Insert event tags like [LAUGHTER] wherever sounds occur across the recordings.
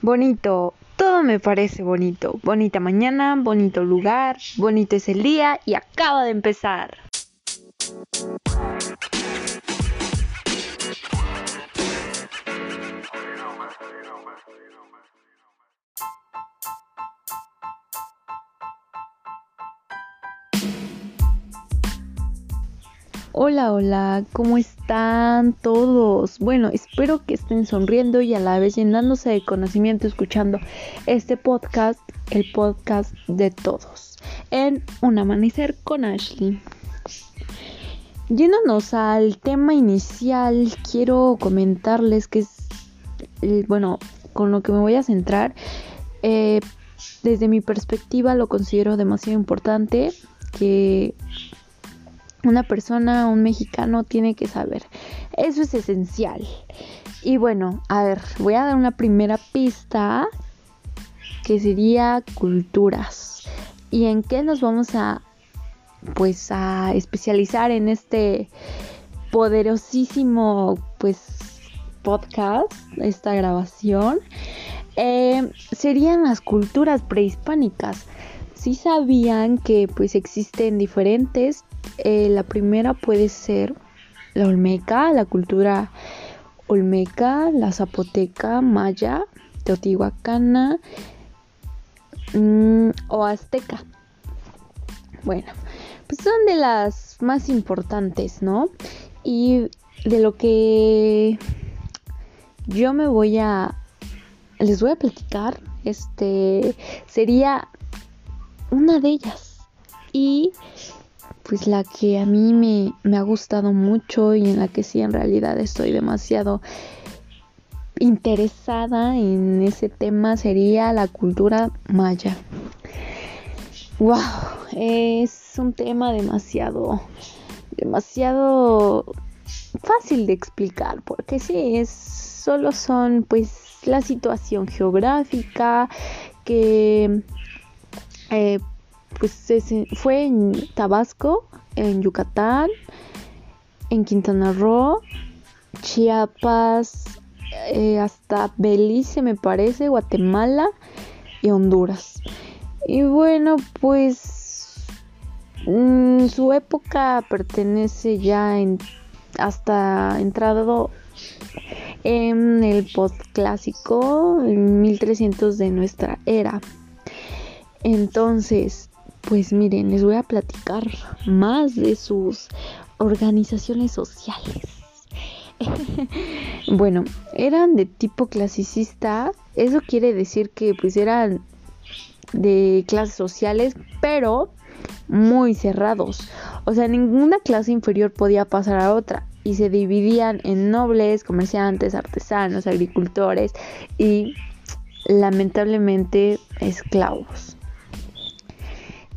Bonito, todo me parece bonito. Bonita mañana, bonito lugar, bonito es el día y acaba de empezar. Hola, hola, ¿cómo están todos? Bueno, espero que estén sonriendo y a la vez llenándose de conocimiento escuchando este podcast, el podcast de todos, en Un Amanecer con Ashley. Yéndonos al tema inicial, quiero comentarles que es, bueno, con lo que me voy a centrar, eh, desde mi perspectiva lo considero demasiado importante que una persona, un mexicano tiene que saber. Eso es esencial. Y bueno, a ver, voy a dar una primera pista que sería culturas. ¿Y en qué nos vamos a pues a especializar en este poderosísimo pues podcast, esta grabación? Eh, serían las culturas prehispánicas. Si sabían que pues existen diferentes eh, la primera puede ser la olmeca, la cultura olmeca, la zapoteca, maya, teotihuacana mm, o azteca. Bueno, pues son de las más importantes, ¿no? Y de lo que yo me voy a les voy a platicar, este sería una de ellas. Y pues la que a mí me, ha gustado mucho y en la que sí en realidad estoy demasiado interesada en ese tema sería la cultura maya. Wow, es un tema demasiado, demasiado fácil de explicar, porque sí, es solo son pues la situación geográfica que eh, pues fue en Tabasco, en Yucatán, en Quintana Roo, Chiapas, eh, hasta Belice me parece, Guatemala y Honduras. Y bueno, pues mm, su época pertenece ya en, hasta entrado en el postclásico, en 1300 de nuestra era. Entonces, pues miren, les voy a platicar más de sus organizaciones sociales. [LAUGHS] bueno, eran de tipo clasicista, eso quiere decir que pues eran de clases sociales, pero muy cerrados. O sea, ninguna clase inferior podía pasar a otra y se dividían en nobles, comerciantes, artesanos, agricultores y lamentablemente esclavos.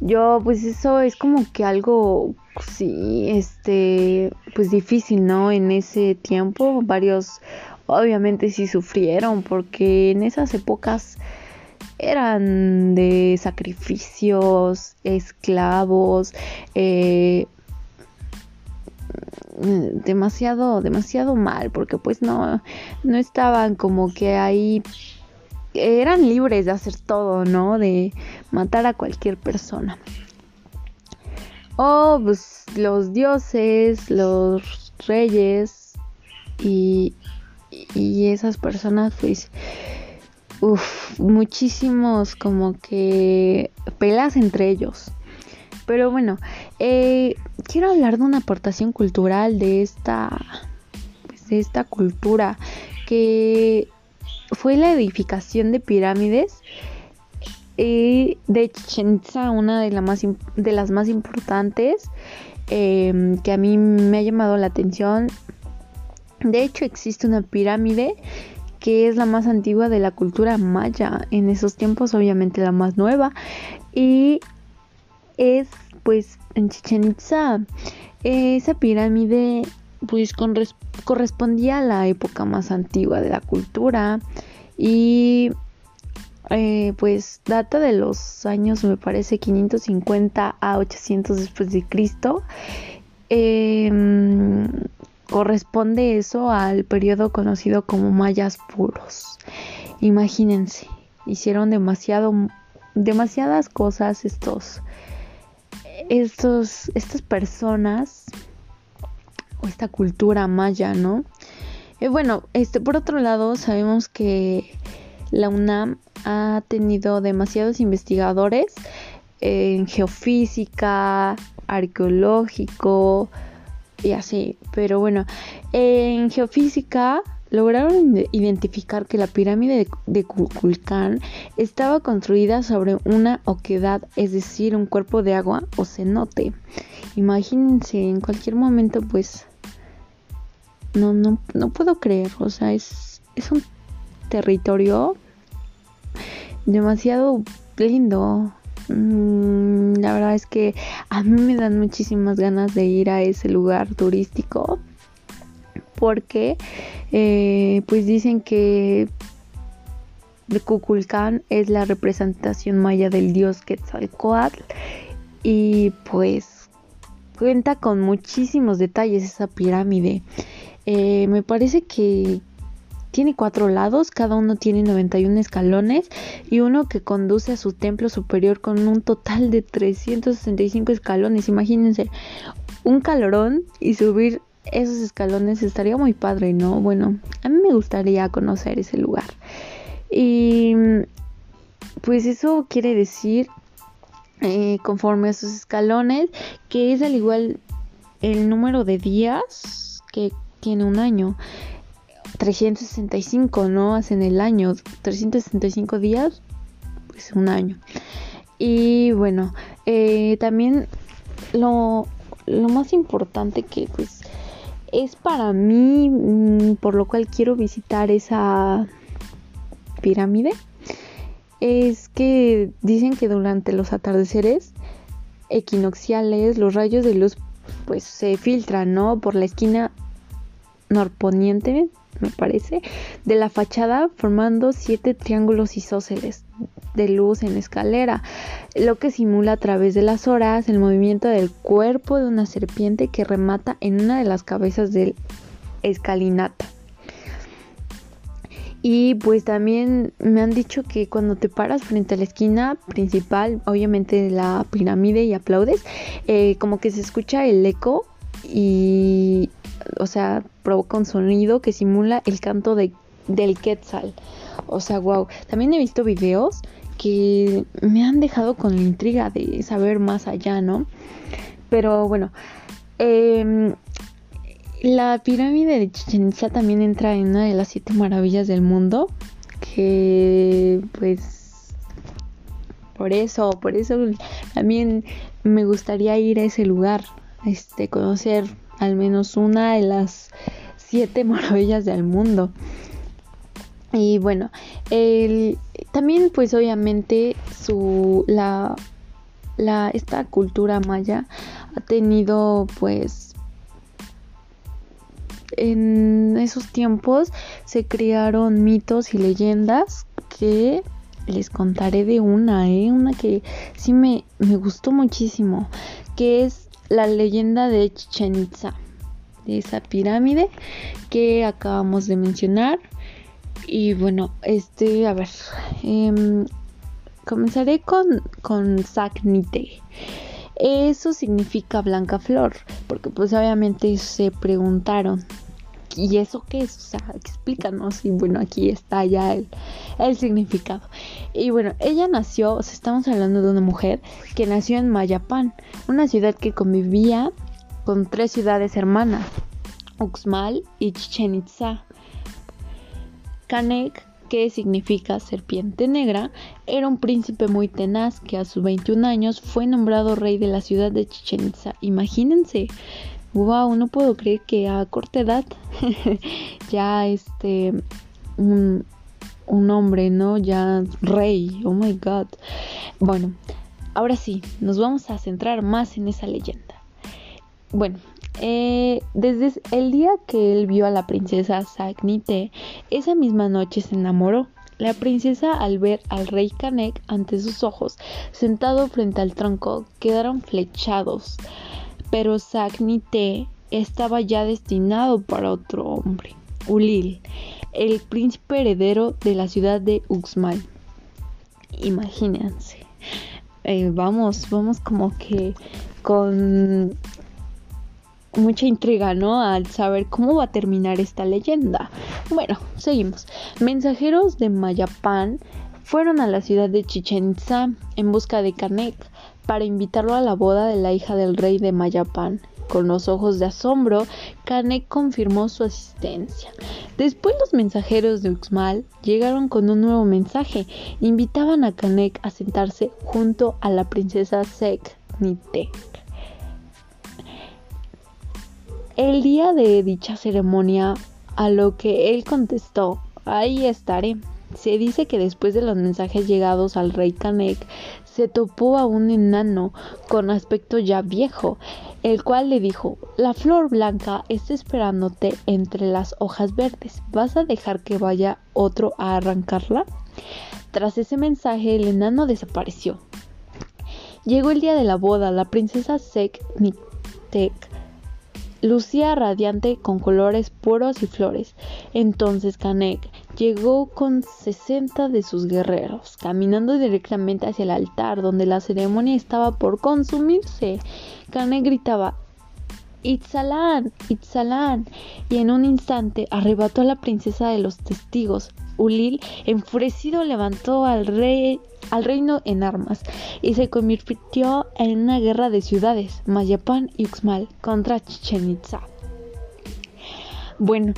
Yo, pues eso es como que algo, sí, este, pues difícil, ¿no? En ese tiempo, varios obviamente sí sufrieron porque en esas épocas eran de sacrificios, esclavos, eh, demasiado, demasiado mal, porque pues no, no estaban como que ahí eran libres de hacer todo, ¿no? De matar a cualquier persona. O pues, los dioses, los reyes y, y esas personas, pues, uff, muchísimos como que pelas entre ellos. Pero bueno, eh, quiero hablar de una aportación cultural de esta, pues, de esta cultura que fue la edificación de pirámides de Chichen Itza, una de, más, de, las más importantes em, que a mí me ha llamado la atención. De hecho, existe una pirámide que es la más antigua de la cultura maya, en esos tiempos obviamente la más nueva, y es pues en Chichen Itza. esa pirámide pues correspondía a la época más antigua de la cultura y eh, pues data de los años me parece 550 a 800 después de Cristo em, corresponde eso al periodo conocido como mayas puros. Imagínense, hicieron demasiado, demasiadas cosas estos, estos, estas personas esta cultura maya, ¿no? Eh, bueno, este, por otro lado, sabemos que la UNAM ha tenido demasiados investigadores en geofísica, arqueológico y así. Pero bueno, en geofísica lograron identificar que la pirámide de Kukulcán estaba construida sobre una oquedad, es decir, un cuerpo de agua o cenote. Imagínense, en cualquier momento pues no, no, no puedo creer, o sea, es, es un territorio demasiado lindo. Mm, la verdad es que a mí me dan muchísimas ganas de ir a ese lugar turístico porque eh, pues dicen que Kukulcán es la representación maya del dios Quetzalcoatl y pues cuenta con muchísimos detalles esa pirámide. Eh, me parece que tiene cuatro lados, cada uno tiene 91 escalones y uno que conduce a su templo superior con un total de 365 escalones. Imagínense, un calorón y subir esos escalones estaría muy padre, ¿no? Bueno, a mí me gustaría conocer ese lugar. Y pues eso quiere decir, eh, conforme a sus escalones, que es al igual el número de días que tiene un año. 365, ¿no? Hacen el año, 365 días, pues un año. Y bueno, eh, también lo, lo, más importante que pues es para mí, mm, por lo cual quiero visitar esa pirámide, es que dicen que durante los atardeceres equinocciales los rayos de luz pues se filtran, ¿no? Por la esquina norponiente me parece, de la fachada formando siete triángulos isósceles de luz en escalera, lo que simula a través de las horas el movimiento del cuerpo de una serpiente que remata en una de las cabezas del escalinata. Y pues también me han dicho que cuando te paras frente a la esquina principal, obviamente de la pirámide y aplaudes, eh, como que se escucha el eco y, o sea, provoca un sonido que simula el canto de, del quetzal. O sea, wow. También he visto videos que me han dejado con la intriga de saber más allá, ¿no? Pero bueno, em, la pirámide de Chichen Itza también entra en una de las siete maravillas del mundo. Que pues por eso, por eso también me gustaría ir a ese lugar, este, conocer al menos una de las siete [LAUGHS] maravillas del mundo. Y bueno, también pues obviamente su la, la esta cultura maya ha tenido pues en esos tiempos se crearon mitos y leyendas que les contaré de una, ¿eh? una que sí me, me gustó muchísimo, que es la leyenda de Chichen Itza, de esa pirámide que acabamos de mencionar. Y bueno, este, a ver, em, comenzaré con, con. Eso significa blanca flor, porque pues obviamente se preguntaron, ¿y eso qué es? O sea, explícanos. Y bueno, aquí está ya el, el significado. Y bueno, ella nació, o sea, estamos hablando de una mujer que nació en Mayapán, una ciudad que convivía con tres ciudades hermanas, Uxmal y Chichen Itza. Kanek, que significa serpiente negra, era un príncipe muy tenaz que a sus 21 años fue nombrado rey de la ciudad de Chichen Itza. Imagínense, wow, no puedo creer que a corta edad [LAUGHS] ya este un, un hombre, ¿no? Ya rey, oh my god. Bueno, ahora sí, nos vamos a centrar más en esa leyenda. Bueno, eh, desde el día que él vio a la princesa Sagnite, esa misma noche se enamoró. La princesa al ver al rey Kanek ante sus ojos, sentado frente al tronco, quedaron flechados. Pero Sagnite estaba ya destinado para otro hombre, Ulil, el príncipe heredero de la ciudad de Uxmal. Imagínense. Eh, vamos, vamos como que con mucha intriga, ¿no? Al saber cómo va a terminar esta leyenda. Bueno, seguimos. Mensajeros de Mayapán fueron a la ciudad de Chichen en busca de Canek para invitarlo a la boda de la hija del rey de Mayapán. Con los ojos de asombro, Canek confirmó su asistencia. Después los mensajeros de Uxmal llegaron con un nuevo mensaje. Invitaban a Canek a sentarse junto a la princesa Sek Nitek. El día de dicha ceremonia, a lo que él contestó, ahí estaré. Se dice que después de los mensajes llegados al rey Canek, se topó a un enano con aspecto ya viejo, el cual le dijo, la flor blanca está esperándote entre las hojas verdes, ¿vas a dejar que vaya otro a arrancarla? Tras ese mensaje, el enano desapareció. Llegó el día de la boda, la princesa Sek Nitek lucía radiante con colores puros y flores. Entonces Canek llegó con 60 de sus guerreros, caminando directamente hacia el altar donde la ceremonia estaba por consumirse. Canek gritaba Itzalán, Itzalán, y en un instante arrebató a la princesa de los testigos. Ulil, enfurecido, levantó al rey al reino en armas y se convirtió en una guerra de ciudades, Mayapán y Uxmal, contra Chichen Itza. Bueno,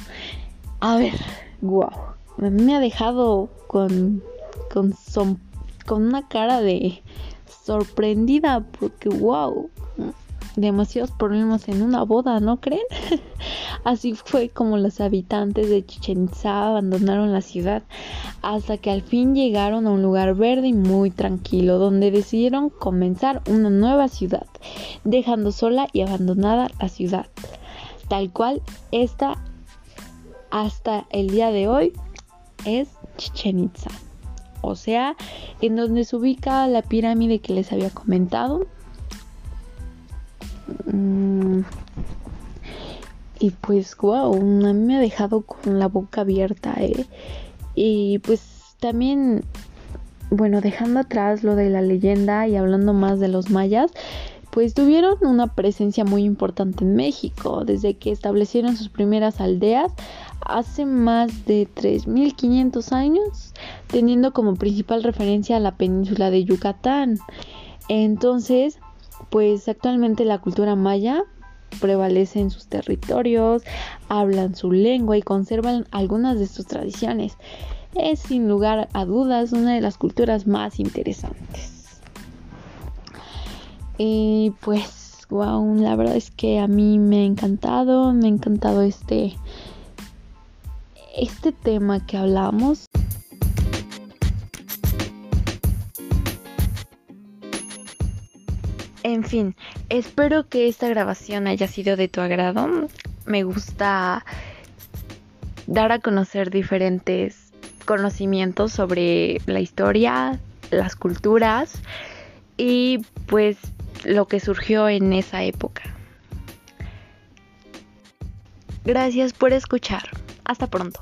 a ver, wow, me ha dejado con, con, con una cara de sorprendida porque wow, demasiados problemas en una boda, ¿no creen? [LAUGHS] Así fue como los habitantes de Chichen Itza abandonaron la ciudad hasta que al fin llegaron a un lugar verde y muy tranquilo donde decidieron comenzar una nueva ciudad, dejando sola y abandonada la ciudad, tal cual esta hasta el día de hoy es Chichen Itza. O sea, en donde se ubica la pirámide que les había comentado. Y pues, wow, a mí me ha dejado con la boca abierta, ¿eh? Y pues también, bueno, dejando atrás lo de la leyenda y hablando más de los mayas, pues tuvieron una presencia muy importante en México, desde que establecieron sus primeras aldeas hace más de 3.500 años, teniendo como principal referencia la península de Yucatán. Entonces, pues actualmente la cultura maya prevalece en sus territorios, hablan su lengua y conservan algunas de sus tradiciones. Es sin lugar a dudas una de las culturas más interesantes. Y pues, wow, la verdad es que a mí me ha encantado, me ha encantado este, este tema que hablamos. En fin, espero que esta grabación haya sido de tu agrado. Me gusta dar a conocer diferentes conocimientos sobre la historia, las culturas y pues lo que surgió en esa época. Gracias por escuchar. Hasta pronto.